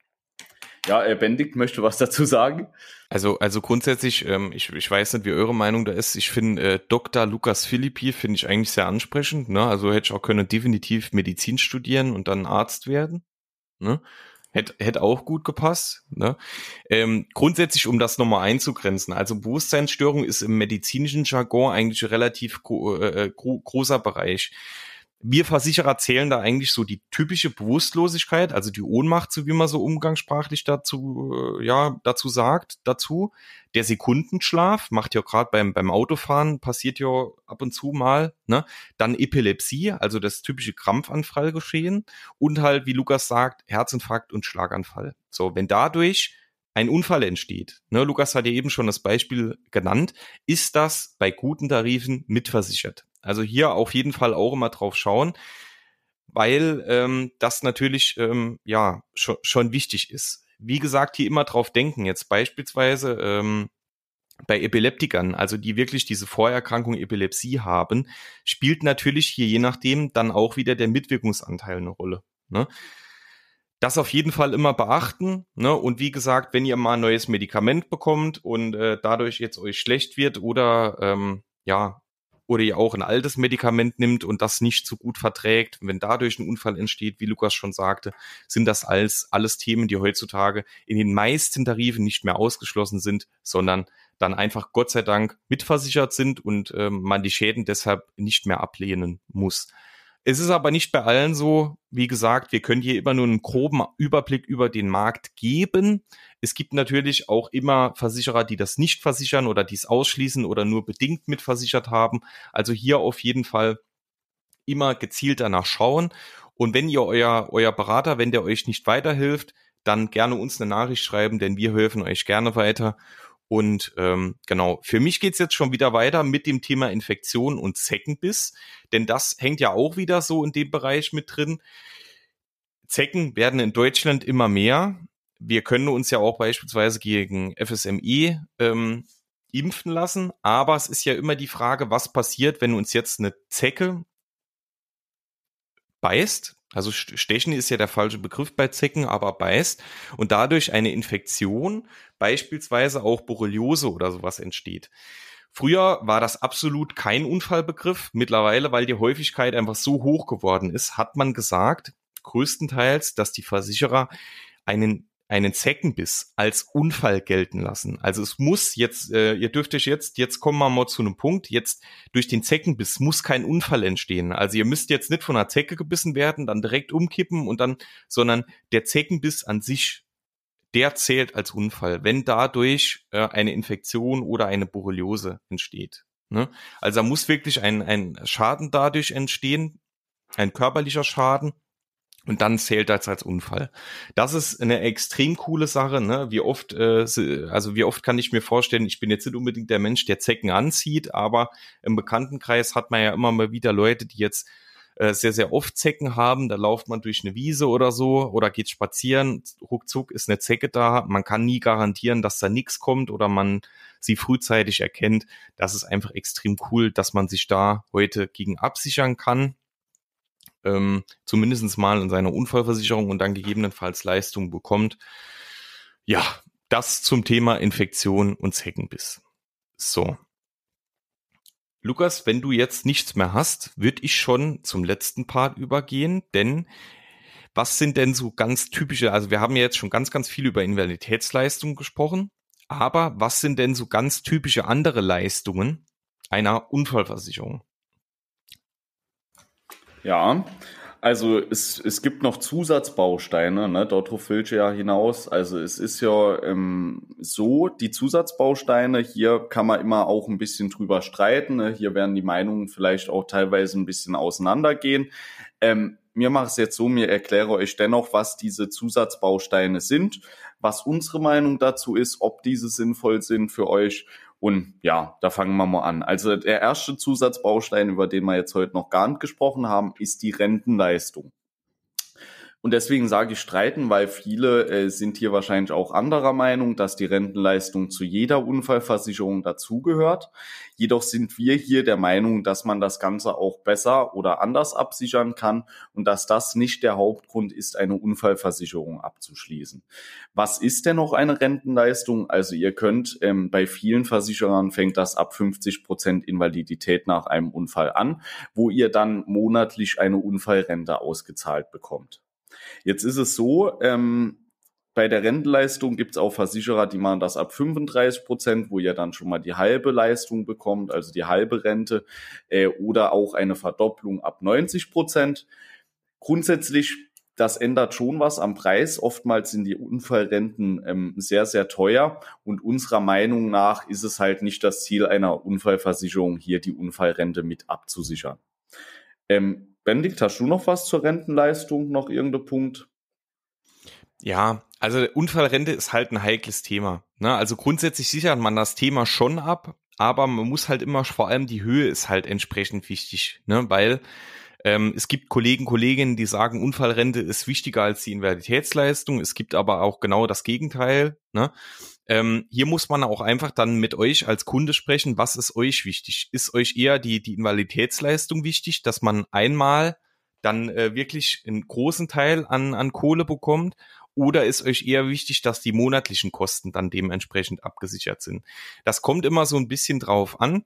Ja, äh, Benedikt möchte was dazu sagen. Also, also grundsätzlich, ähm, ich, ich weiß nicht, wie eure Meinung da ist. Ich finde äh, Dr. Lukas Philippi finde ich eigentlich sehr ansprechend. Ne? Also hätte ich auch können definitiv Medizin studieren und dann Arzt werden. Ne? Hätte, hätte auch gut gepasst. Ne? Ähm, grundsätzlich, um das nochmal einzugrenzen, also Bewusstseinsstörung ist im medizinischen Jargon eigentlich relativ gro äh, gro großer Bereich. Wir Versicherer zählen da eigentlich so die typische Bewusstlosigkeit, also die Ohnmacht, so wie man so umgangssprachlich dazu, äh, ja, dazu sagt, dazu. Der Sekundenschlaf macht ja gerade beim, beim Autofahren, passiert ja ab und zu mal, ne? Dann Epilepsie, also das typische Krampfanfallgeschehen und halt, wie Lukas sagt, Herzinfarkt und Schlaganfall. So, wenn dadurch ein Unfall entsteht, ne, Lukas hat ja eben schon das Beispiel genannt, ist das bei guten Tarifen mitversichert. Also hier auf jeden Fall auch immer drauf schauen, weil ähm, das natürlich ähm, ja schon, schon wichtig ist. Wie gesagt, hier immer drauf denken. Jetzt beispielsweise ähm, bei Epileptikern, also die wirklich diese Vorerkrankung Epilepsie haben, spielt natürlich hier je nachdem dann auch wieder der Mitwirkungsanteil eine Rolle. Ne? Das auf jeden Fall immer beachten. Ne? Und wie gesagt, wenn ihr mal ein neues Medikament bekommt und äh, dadurch jetzt euch schlecht wird oder ähm, ja oder ihr auch ein altes Medikament nimmt und das nicht so gut verträgt, wenn dadurch ein Unfall entsteht, wie Lukas schon sagte, sind das alles, alles Themen, die heutzutage in den meisten Tarifen nicht mehr ausgeschlossen sind, sondern dann einfach Gott sei Dank mitversichert sind und ähm, man die Schäden deshalb nicht mehr ablehnen muss. Es ist aber nicht bei allen so. Wie gesagt, wir können hier immer nur einen groben Überblick über den Markt geben. Es gibt natürlich auch immer Versicherer, die das nicht versichern oder dies ausschließen oder nur bedingt mitversichert haben. Also hier auf jeden Fall immer gezielt danach schauen. Und wenn ihr euer, euer Berater, wenn der euch nicht weiterhilft, dann gerne uns eine Nachricht schreiben, denn wir helfen euch gerne weiter. Und ähm, genau, für mich geht's jetzt schon wieder weiter mit dem Thema Infektion und Zeckenbiss, denn das hängt ja auch wieder so in dem Bereich mit drin. Zecken werden in Deutschland immer mehr. Wir können uns ja auch beispielsweise gegen FSME ähm, impfen lassen, aber es ist ja immer die Frage, was passiert, wenn uns jetzt eine Zecke beißt, also stechen ist ja der falsche Begriff bei Zecken, aber beißt und dadurch eine Infektion, beispielsweise auch Borreliose oder sowas entsteht. Früher war das absolut kein Unfallbegriff. Mittlerweile, weil die Häufigkeit einfach so hoch geworden ist, hat man gesagt, größtenteils, dass die Versicherer einen einen Zeckenbiss als Unfall gelten lassen. Also es muss jetzt, äh, ihr dürft euch jetzt, jetzt kommen wir mal zu einem Punkt, jetzt durch den Zeckenbiss muss kein Unfall entstehen. Also ihr müsst jetzt nicht von einer Zecke gebissen werden, dann direkt umkippen und dann, sondern der Zeckenbiss an sich, der zählt als Unfall, wenn dadurch äh, eine Infektion oder eine Borreliose entsteht. Ne? Also da muss wirklich ein, ein Schaden dadurch entstehen, ein körperlicher Schaden und dann zählt das als Unfall. Das ist eine extrem coole Sache. Ne? Wie oft, äh, also wie oft kann ich mir vorstellen, ich bin jetzt nicht unbedingt der Mensch, der Zecken anzieht, aber im Bekanntenkreis hat man ja immer mal wieder Leute, die jetzt äh, sehr, sehr oft Zecken haben. Da lauft man durch eine Wiese oder so oder geht spazieren. Ruckzuck ist eine Zecke da. Man kann nie garantieren, dass da nichts kommt oder man sie frühzeitig erkennt. Das ist einfach extrem cool, dass man sich da heute gegen absichern kann ähm, zumindest mal in seiner Unfallversicherung und dann gegebenenfalls Leistung bekommt. Ja, das zum Thema Infektion und Zeckenbiss. So. Lukas, wenn du jetzt nichts mehr hast, würde ich schon zum letzten Part übergehen, denn was sind denn so ganz typische, also wir haben ja jetzt schon ganz, ganz viel über Invaliditätsleistungen gesprochen, aber was sind denn so ganz typische andere Leistungen einer Unfallversicherung? Ja, also es, es gibt noch Zusatzbausteine, ne? dort ich ja hinaus. Also es ist ja ähm, so, die Zusatzbausteine, hier kann man immer auch ein bisschen drüber streiten. Ne? Hier werden die Meinungen vielleicht auch teilweise ein bisschen auseinandergehen. Ähm, mir mache es jetzt so, mir erkläre euch dennoch, was diese Zusatzbausteine sind, was unsere Meinung dazu ist, ob diese sinnvoll sind für euch und ja, da fangen wir mal an. Also der erste Zusatzbaustein, über den wir jetzt heute noch gar nicht gesprochen haben, ist die Rentenleistung. Und deswegen sage ich streiten, weil viele äh, sind hier wahrscheinlich auch anderer Meinung, dass die Rentenleistung zu jeder Unfallversicherung dazugehört. Jedoch sind wir hier der Meinung, dass man das Ganze auch besser oder anders absichern kann und dass das nicht der Hauptgrund ist, eine Unfallversicherung abzuschließen. Was ist denn noch eine Rentenleistung? Also ihr könnt, ähm, bei vielen Versicherern fängt das ab 50 Prozent Invalidität nach einem Unfall an, wo ihr dann monatlich eine Unfallrente ausgezahlt bekommt. Jetzt ist es so, ähm, bei der Rentenleistung gibt es auch Versicherer, die machen das ab 35 Prozent, wo ihr dann schon mal die halbe Leistung bekommt, also die halbe Rente, äh, oder auch eine Verdopplung ab 90 Prozent. Grundsätzlich, das ändert schon was am Preis. Oftmals sind die Unfallrenten ähm, sehr, sehr teuer und unserer Meinung nach ist es halt nicht das Ziel einer Unfallversicherung, hier die Unfallrente mit abzusichern. Ähm, Benedikt, hast du noch was zur Rentenleistung? Noch irgendein Punkt? Ja, also Unfallrente ist halt ein heikles Thema. Ne? Also grundsätzlich sichert man das Thema schon ab, aber man muss halt immer, vor allem die Höhe ist halt entsprechend wichtig, ne? weil ähm, es gibt Kollegen, Kolleginnen, die sagen, Unfallrente ist wichtiger als die Invaliditätsleistung. Es gibt aber auch genau das Gegenteil. Ne? Ähm, hier muss man auch einfach dann mit euch als Kunde sprechen, was ist euch wichtig? Ist euch eher die, die Invaliditätsleistung wichtig, dass man einmal dann äh, wirklich einen großen Teil an, an Kohle bekommt? Oder ist euch eher wichtig, dass die monatlichen Kosten dann dementsprechend abgesichert sind? Das kommt immer so ein bisschen drauf an.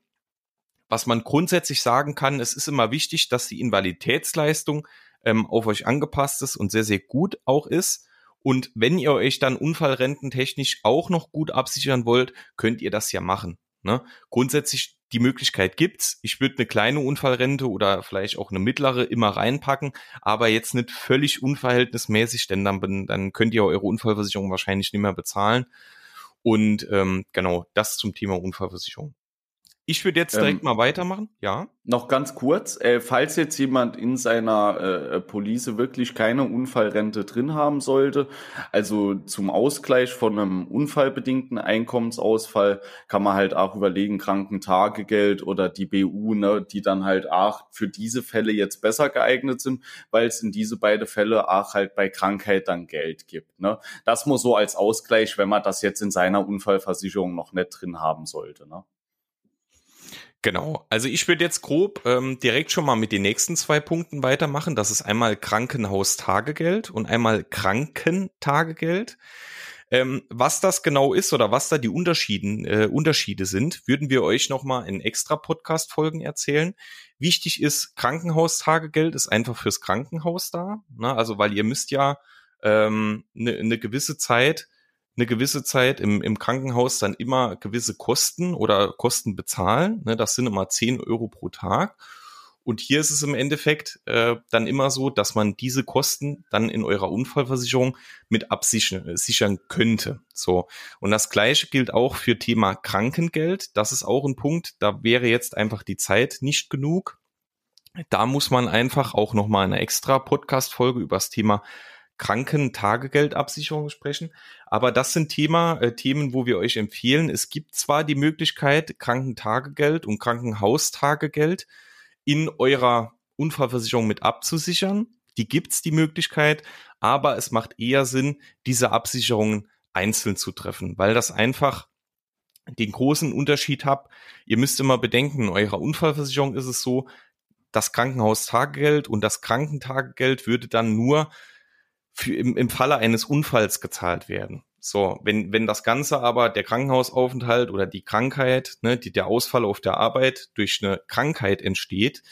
Was man grundsätzlich sagen kann, es ist immer wichtig, dass die Invaliditätsleistung ähm, auf euch angepasst ist und sehr, sehr gut auch ist. Und wenn ihr euch dann unfallrententechnisch auch noch gut absichern wollt, könnt ihr das ja machen. Ne? Grundsätzlich die Möglichkeit gibt's. Ich würde eine kleine Unfallrente oder vielleicht auch eine mittlere immer reinpacken, aber jetzt nicht völlig unverhältnismäßig, denn dann, dann könnt ihr eure Unfallversicherung wahrscheinlich nicht mehr bezahlen. Und ähm, genau, das zum Thema Unfallversicherung. Ich würde jetzt direkt ähm, mal weitermachen. Ja. Noch ganz kurz, äh, falls jetzt jemand in seiner äh, Police wirklich keine Unfallrente drin haben sollte, also zum Ausgleich von einem unfallbedingten Einkommensausfall, kann man halt auch überlegen, Krankentagegeld oder die BU, ne, die dann halt auch für diese Fälle jetzt besser geeignet sind, weil es in diese beiden Fälle auch halt bei Krankheit dann Geld gibt. Ne? Das muss so als Ausgleich, wenn man das jetzt in seiner Unfallversicherung noch nicht drin haben sollte. Ne? Genau. Also ich würde jetzt grob ähm, direkt schon mal mit den nächsten zwei Punkten weitermachen. Das ist einmal Krankenhaustagegeld und einmal Krankentagegeld. Ähm, was das genau ist oder was da die Unterschieden, äh, Unterschiede sind, würden wir euch nochmal in extra Podcast-Folgen erzählen. Wichtig ist, Krankenhaustagegeld ist einfach fürs Krankenhaus da. Ne? Also weil ihr müsst ja eine ähm, ne, ne gewisse Zeit eine gewisse Zeit im, im Krankenhaus dann immer gewisse Kosten oder Kosten bezahlen. Ne, das sind immer 10 Euro pro Tag. Und hier ist es im Endeffekt äh, dann immer so, dass man diese Kosten dann in eurer Unfallversicherung mit absichern sichern könnte. So. Und das Gleiche gilt auch für Thema Krankengeld. Das ist auch ein Punkt. Da wäre jetzt einfach die Zeit nicht genug. Da muss man einfach auch nochmal eine extra Podcast-Folge über das Thema Krankentagegeldabsicherung sprechen. Aber das sind Thema, äh, Themen, wo wir euch empfehlen. Es gibt zwar die Möglichkeit, Krankentagegeld und Krankenhaustagegeld in eurer Unfallversicherung mit abzusichern. Die gibt's die Möglichkeit, aber es macht eher Sinn, diese Absicherungen einzeln zu treffen, weil das einfach den großen Unterschied habt. Ihr müsst immer bedenken, in eurer Unfallversicherung ist es so, das Krankenhaustagegeld und das Krankentagegeld würde dann nur für im, im Falle eines Unfalls gezahlt werden. So, wenn, wenn das Ganze aber der Krankenhausaufenthalt oder die Krankheit, ne, die, der Ausfall auf der Arbeit durch eine Krankheit entsteht,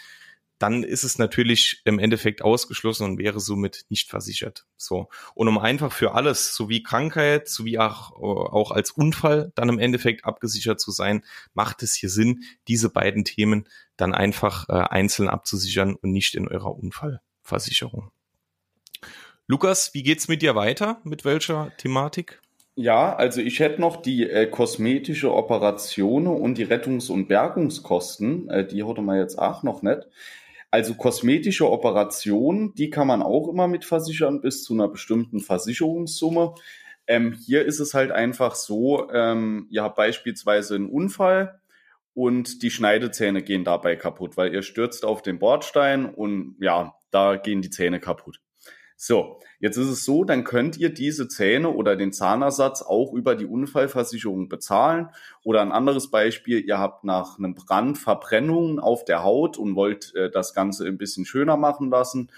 dann ist es natürlich im Endeffekt ausgeschlossen und wäre somit nicht versichert. So. Und um einfach für alles, sowie Krankheit, sowie auch, auch als Unfall dann im Endeffekt abgesichert zu sein, macht es hier Sinn, diese beiden Themen dann einfach äh, einzeln abzusichern und nicht in eurer Unfallversicherung. Lukas, wie geht's mit dir weiter? Mit welcher Thematik? Ja, also ich hätte noch die äh, kosmetische Operation und die Rettungs- und Bergungskosten. Äh, die hatte man jetzt auch noch nicht. Also kosmetische Operationen, die kann man auch immer mit versichern bis zu einer bestimmten Versicherungssumme. Ähm, hier ist es halt einfach so, ähm, ihr habt beispielsweise einen Unfall und die Schneidezähne gehen dabei kaputt, weil ihr stürzt auf den Bordstein und ja, da gehen die Zähne kaputt. So, jetzt ist es so, dann könnt ihr diese Zähne oder den Zahnersatz auch über die Unfallversicherung bezahlen. Oder ein anderes Beispiel, ihr habt nach einem Brand Verbrennungen auf der Haut und wollt äh, das Ganze ein bisschen schöner machen lassen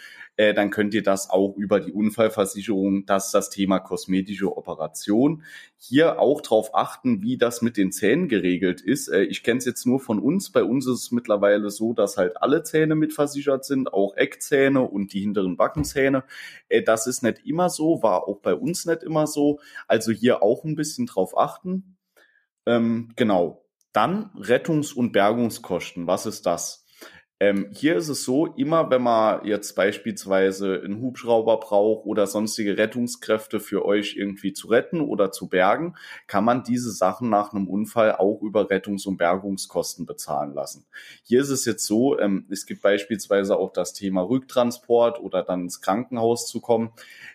äh, dann könnt ihr das auch über die Unfallversicherung, das ist das Thema kosmetische Operation. Hier auch darauf achten, wie das mit den Zähnen geregelt ist. Äh, ich kenne es jetzt nur von uns. Bei uns ist es mittlerweile so, dass halt alle Zähne mitversichert sind, auch Eckzähne und die hinteren Backenzähne. Äh, das ist nicht immer so, war auch bei uns nicht immer so. Also hier auch ein bisschen drauf achten. Ähm, genau. Dann Rettungs- und Bergungskosten. Was ist das? Ähm, hier ist es so, immer wenn man jetzt beispielsweise einen Hubschrauber braucht oder sonstige Rettungskräfte für euch irgendwie zu retten oder zu bergen, kann man diese Sachen nach einem Unfall auch über Rettungs- und Bergungskosten bezahlen lassen. Hier ist es jetzt so, ähm, es gibt beispielsweise auch das Thema Rücktransport oder dann ins Krankenhaus zu kommen.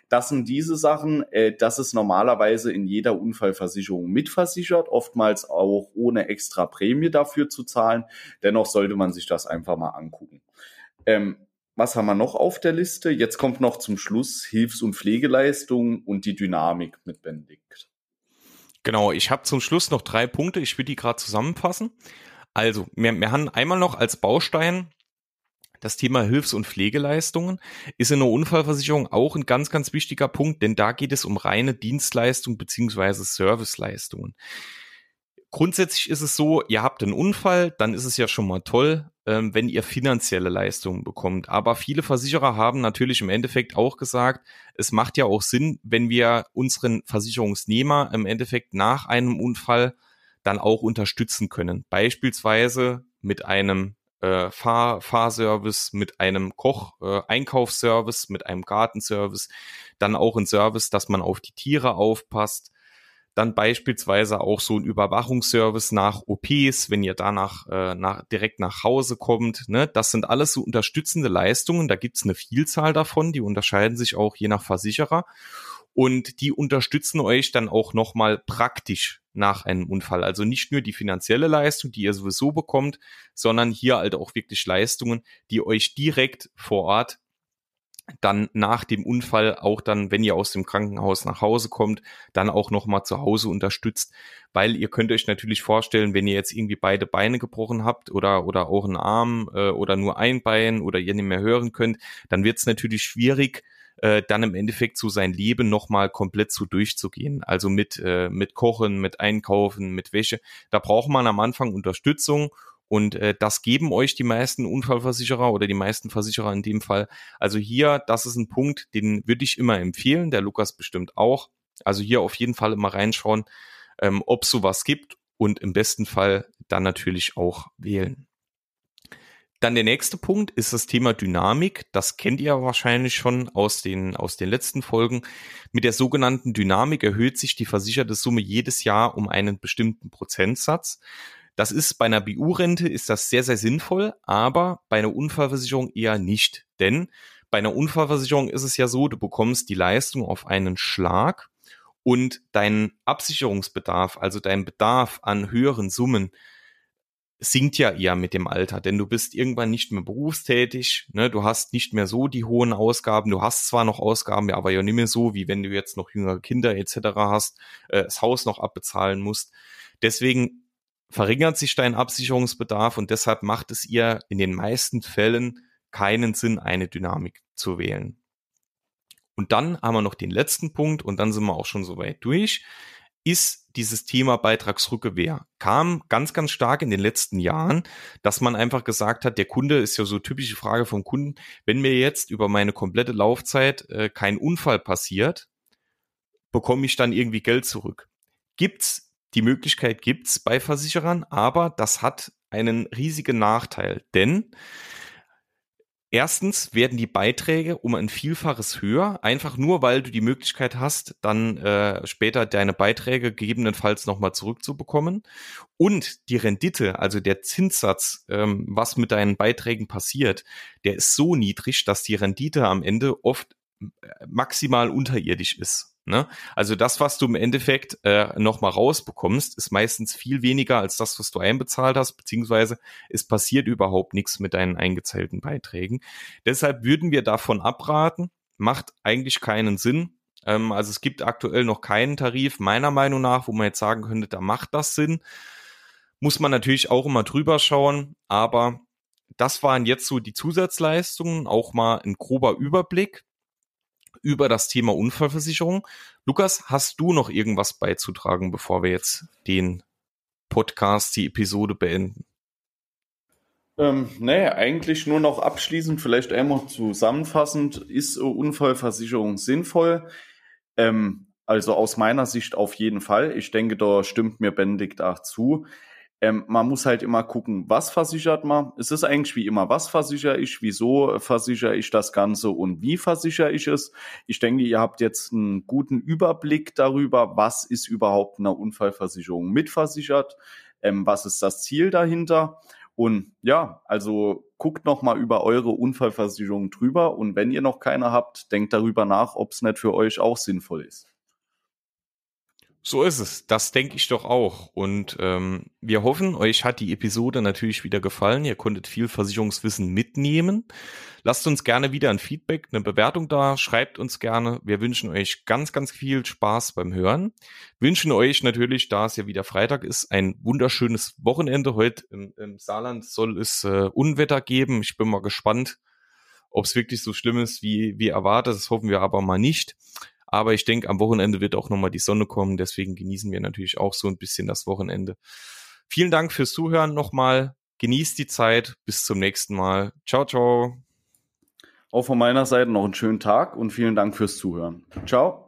Das sind diese Sachen, äh, das ist normalerweise in jeder Unfallversicherung mitversichert, oftmals auch ohne extra Prämie dafür zu zahlen. Dennoch sollte man sich das einfach mal angucken. Ähm, was haben wir noch auf der Liste? Jetzt kommt noch zum Schluss Hilfs- und Pflegeleistungen und die Dynamik mit Benedikt. Genau, ich habe zum Schluss noch drei Punkte. Ich will die gerade zusammenfassen. Also, wir, wir haben einmal noch als Baustein das Thema Hilfs- und Pflegeleistungen ist in der Unfallversicherung auch ein ganz, ganz wichtiger Punkt, denn da geht es um reine Dienstleistung beziehungsweise Serviceleistungen. Grundsätzlich ist es so, ihr habt einen Unfall, dann ist es ja schon mal toll, ähm, wenn ihr finanzielle Leistungen bekommt. Aber viele Versicherer haben natürlich im Endeffekt auch gesagt, es macht ja auch Sinn, wenn wir unseren Versicherungsnehmer im Endeffekt nach einem Unfall dann auch unterstützen können. Beispielsweise mit einem äh, Fahr Fahrservice, mit einem Koch-Einkaufsservice, äh, mit einem Gartenservice, dann auch ein Service, dass man auf die Tiere aufpasst, dann beispielsweise auch so ein Überwachungsservice nach OPs, wenn ihr danach äh, nach, direkt nach Hause kommt. Ne? Das sind alles so unterstützende Leistungen. Da gibt's eine Vielzahl davon, die unterscheiden sich auch je nach Versicherer. Und die unterstützen euch dann auch nochmal praktisch nach einem Unfall. Also nicht nur die finanzielle Leistung, die ihr sowieso bekommt, sondern hier halt auch wirklich Leistungen, die euch direkt vor Ort dann nach dem Unfall auch dann, wenn ihr aus dem Krankenhaus nach Hause kommt, dann auch nochmal zu Hause unterstützt, weil ihr könnt euch natürlich vorstellen, wenn ihr jetzt irgendwie beide Beine gebrochen habt oder oder auch einen Arm äh, oder nur ein Bein oder ihr nicht mehr hören könnt, dann wird es natürlich schwierig, äh, dann im Endeffekt so sein Leben nochmal komplett so durchzugehen. Also mit, äh, mit Kochen, mit Einkaufen, mit Wäsche. Da braucht man am Anfang Unterstützung und äh, das geben euch die meisten Unfallversicherer oder die meisten Versicherer in dem Fall. Also hier, das ist ein Punkt, den würde ich immer empfehlen, der Lukas bestimmt auch. Also hier auf jeden Fall immer reinschauen, ähm, ob es sowas gibt und im besten Fall dann natürlich auch wählen. Dann der nächste Punkt ist das Thema Dynamik. Das kennt ihr wahrscheinlich schon aus den, aus den letzten Folgen. Mit der sogenannten Dynamik erhöht sich die versicherte Summe jedes Jahr um einen bestimmten Prozentsatz. Das ist bei einer BU-Rente ist das sehr, sehr sinnvoll, aber bei einer Unfallversicherung eher nicht. Denn bei einer Unfallversicherung ist es ja so, du bekommst die Leistung auf einen Schlag und dein Absicherungsbedarf, also dein Bedarf an höheren Summen, sinkt ja eher mit dem Alter, denn du bist irgendwann nicht mehr berufstätig, ne? du hast nicht mehr so die hohen Ausgaben, du hast zwar noch Ausgaben, aber ja nicht mehr so, wie wenn du jetzt noch jüngere Kinder etc. hast, äh, das Haus noch abbezahlen musst. Deswegen verringert sich dein Absicherungsbedarf und deshalb macht es ihr in den meisten Fällen keinen Sinn, eine Dynamik zu wählen. Und dann haben wir noch den letzten Punkt und dann sind wir auch schon so weit durch ist dieses Thema Beitragsrückgewehr. Kam ganz, ganz stark in den letzten Jahren, dass man einfach gesagt hat, der Kunde ist ja so typische Frage vom Kunden, wenn mir jetzt über meine komplette Laufzeit äh, kein Unfall passiert, bekomme ich dann irgendwie Geld zurück. Gibt's, die Möglichkeit gibt's bei Versicherern, aber das hat einen riesigen Nachteil, denn Erstens werden die Beiträge um ein Vielfaches höher, einfach nur, weil du die Möglichkeit hast, dann äh, später deine Beiträge gegebenenfalls nochmal zurückzubekommen. Und die Rendite, also der Zinssatz, ähm, was mit deinen Beiträgen passiert, der ist so niedrig, dass die Rendite am Ende oft äh, maximal unterirdisch ist. Ne? Also das, was du im Endeffekt äh, nochmal rausbekommst, ist meistens viel weniger als das, was du einbezahlt hast, beziehungsweise es passiert überhaupt nichts mit deinen eingezahlten Beiträgen. Deshalb würden wir davon abraten, macht eigentlich keinen Sinn. Ähm, also es gibt aktuell noch keinen Tarif, meiner Meinung nach, wo man jetzt sagen könnte, da macht das Sinn. Muss man natürlich auch immer drüber schauen, aber das waren jetzt so die Zusatzleistungen, auch mal ein grober Überblick über das Thema Unfallversicherung. Lukas, hast du noch irgendwas beizutragen, bevor wir jetzt den Podcast, die Episode beenden? Ähm, nee, eigentlich nur noch abschließend, vielleicht einmal zusammenfassend, ist Unfallversicherung sinnvoll? Ähm, also aus meiner Sicht auf jeden Fall. Ich denke, da stimmt mir Benedikt auch zu. Ähm, man muss halt immer gucken, was versichert man. Es ist eigentlich wie immer, was versichere ich, wieso versichere ich das Ganze und wie versichere ich es. Ich denke, ihr habt jetzt einen guten Überblick darüber, was ist überhaupt eine Unfallversicherung mitversichert, ähm, was ist das Ziel dahinter. Und ja, also guckt noch mal über eure Unfallversicherung drüber und wenn ihr noch keine habt, denkt darüber nach, ob es nicht für euch auch sinnvoll ist. So ist es. Das denke ich doch auch. Und ähm, wir hoffen, euch hat die Episode natürlich wieder gefallen. Ihr konntet viel Versicherungswissen mitnehmen. Lasst uns gerne wieder ein Feedback, eine Bewertung da. Schreibt uns gerne. Wir wünschen euch ganz, ganz viel Spaß beim Hören. Wünschen euch natürlich, da es ja wieder Freitag ist, ein wunderschönes Wochenende. Heute im, im Saarland soll es äh, Unwetter geben. Ich bin mal gespannt, ob es wirklich so schlimm ist, wie, wie erwartet. Das hoffen wir aber mal nicht. Aber ich denke, am Wochenende wird auch nochmal die Sonne kommen. Deswegen genießen wir natürlich auch so ein bisschen das Wochenende. Vielen Dank fürs Zuhören nochmal. Genießt die Zeit. Bis zum nächsten Mal. Ciao, ciao. Auch von meiner Seite noch einen schönen Tag und vielen Dank fürs Zuhören. Ciao.